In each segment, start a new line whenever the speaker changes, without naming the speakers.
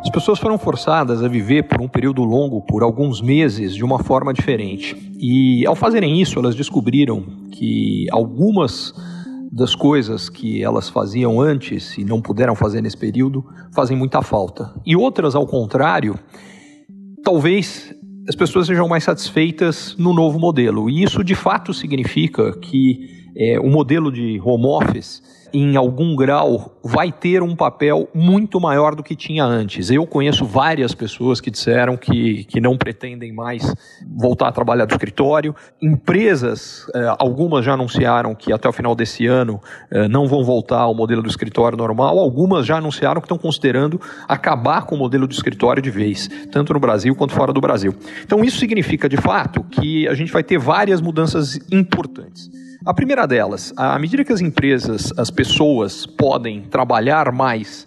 As pessoas foram forçadas a viver por um período longo, por alguns meses, de uma forma diferente. E ao fazerem isso, elas descobriram que algumas das coisas que elas faziam antes e não puderam fazer nesse período fazem muita falta. E outras, ao contrário, talvez as pessoas sejam mais satisfeitas no novo modelo. E isso de fato significa que é, o modelo de home office em algum grau, vai ter um papel muito maior do que tinha antes. Eu conheço várias pessoas que disseram que, que não pretendem mais voltar a trabalhar do escritório. Empresas, eh, algumas já anunciaram que até o final desse ano eh, não vão voltar ao modelo do escritório normal, algumas já anunciaram que estão considerando acabar com o modelo do escritório de vez, tanto no Brasil quanto fora do Brasil. Então, isso significa, de fato, que a gente vai ter várias mudanças importantes. A primeira delas, à medida que as empresas, as pessoas podem trabalhar mais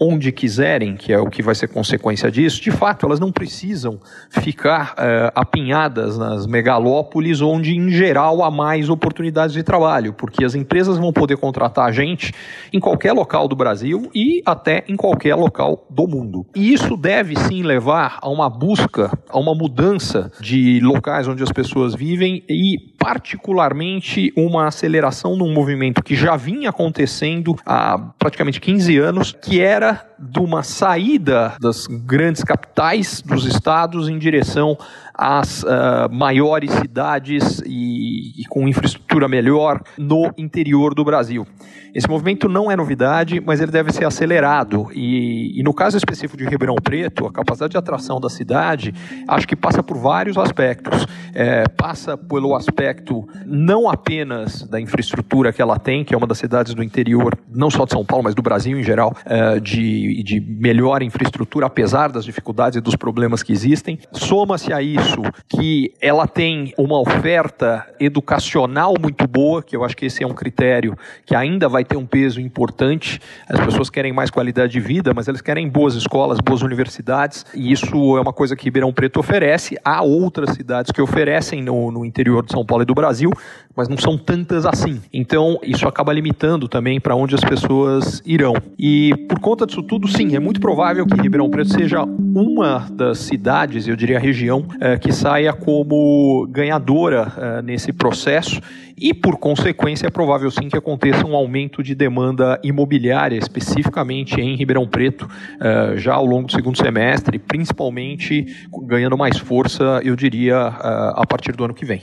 onde quiserem, que é o que vai ser consequência disso, de fato, elas não precisam ficar uh, apinhadas nas megalópolis, onde, em geral, há mais oportunidades de trabalho, porque as empresas vão poder contratar gente em qualquer local do Brasil e até em qualquer local do mundo. E isso deve sim levar a uma busca, a uma mudança de locais onde as pessoas vivem e, particularmente, uma aceleração num movimento que já vinha acontecendo há praticamente 15 anos, que era de uma saída das grandes capitais dos estados em direção às uh, maiores cidades e, e, com infraestrutura melhor no interior do Brasil. Esse movimento não é novidade, mas ele deve ser acelerado. E, e no caso específico de Ribeirão Preto, a capacidade de atração da cidade, acho que passa por vários aspectos. É, passa pelo aspecto não apenas da infraestrutura que ela tem, que é uma das cidades do interior, não só de São Paulo, mas do Brasil em geral, é, de, de melhor infraestrutura, apesar das dificuldades e dos problemas que existem. Soma-se a isso que ela tem uma oferta educacional muito boa, que eu acho que esse é um critério que ainda vai ter um peso importante. As pessoas querem mais qualidade de vida, mas elas querem boas escolas, boas universidades, e isso é uma coisa que Ribeirão Preto oferece. Há outras cidades que oferecem no, no interior de São Paulo e do Brasil, mas não são tantas assim. Então, isso acaba limitando também para onde as pessoas irão. E por conta disso tudo, sim, é muito provável que Ribeirão Preto seja uma das cidades, eu diria a região, é, que saia como ganhadora é, nesse processo e, por consequência, é provável sim que aconteça um aumento de demanda imobiliária, especificamente em Ribeirão Preto, é, já ao longo do segundo semestre, principalmente ganhando mais força, eu diria, a partir do ano que vem.